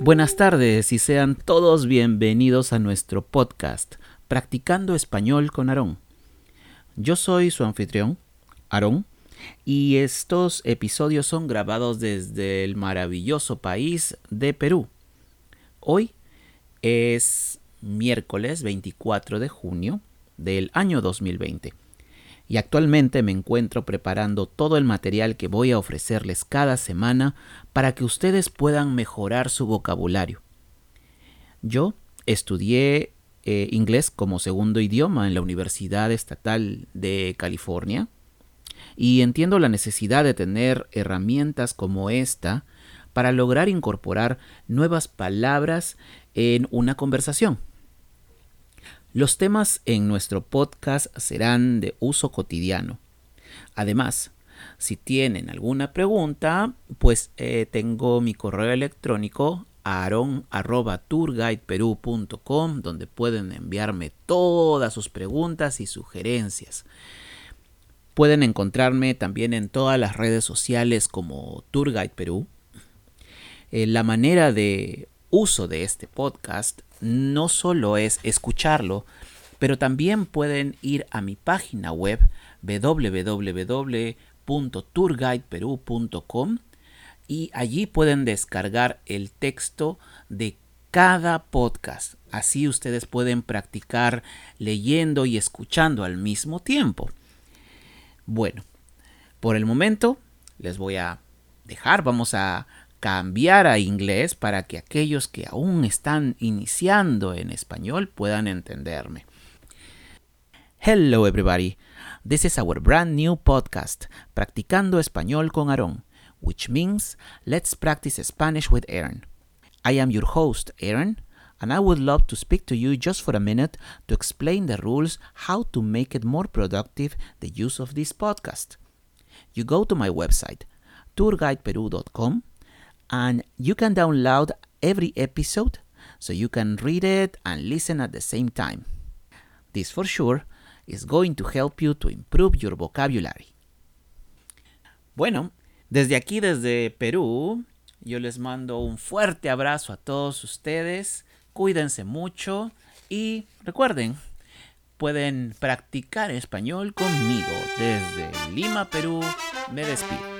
Buenas tardes y sean todos bienvenidos a nuestro podcast, Practicando Español con Aarón. Yo soy su anfitrión, Aarón, y estos episodios son grabados desde el maravilloso país de Perú. Hoy es miércoles 24 de junio del año 2020 y actualmente me encuentro preparando todo el material que voy a ofrecerles cada semana para que ustedes puedan mejorar su vocabulario. Yo estudié eh, inglés como segundo idioma en la Universidad Estatal de California y entiendo la necesidad de tener herramientas como esta para lograr incorporar nuevas palabras en una conversación. Los temas en nuestro podcast serán de uso cotidiano. Además, si tienen alguna pregunta, pues eh, tengo mi correo electrónico aaron.tourguideperú.com donde pueden enviarme todas sus preguntas y sugerencias. Pueden encontrarme también en todas las redes sociales como Tourguide Perú. Eh, la manera de uso de este podcast no solo es escucharlo, pero también pueden ir a mi página web www.tourguideperú.com y allí pueden descargar el texto de cada podcast. Así ustedes pueden practicar leyendo y escuchando al mismo tiempo. Bueno, por el momento les voy a dejar, vamos a cambiar a inglés para que aquellos que aún están iniciando en español puedan entenderme. Hello everybody. This is our brand new podcast, Practicando Español con Aaron, which means let's practice Spanish with Aaron. I am your host, Aaron, and I would love to speak to you just for a minute to explain the rules how to make it more productive the use of this podcast. You go to my website, tourguideperu.com and you can download every episode so you can read it and listen at the same time. This for sure is going to help you to improve your vocabulary. Bueno, desde aquí, desde Perú, yo les mando un fuerte abrazo a todos ustedes. Cuídense mucho y recuerden, pueden practicar español conmigo desde Lima, Perú. Me despido.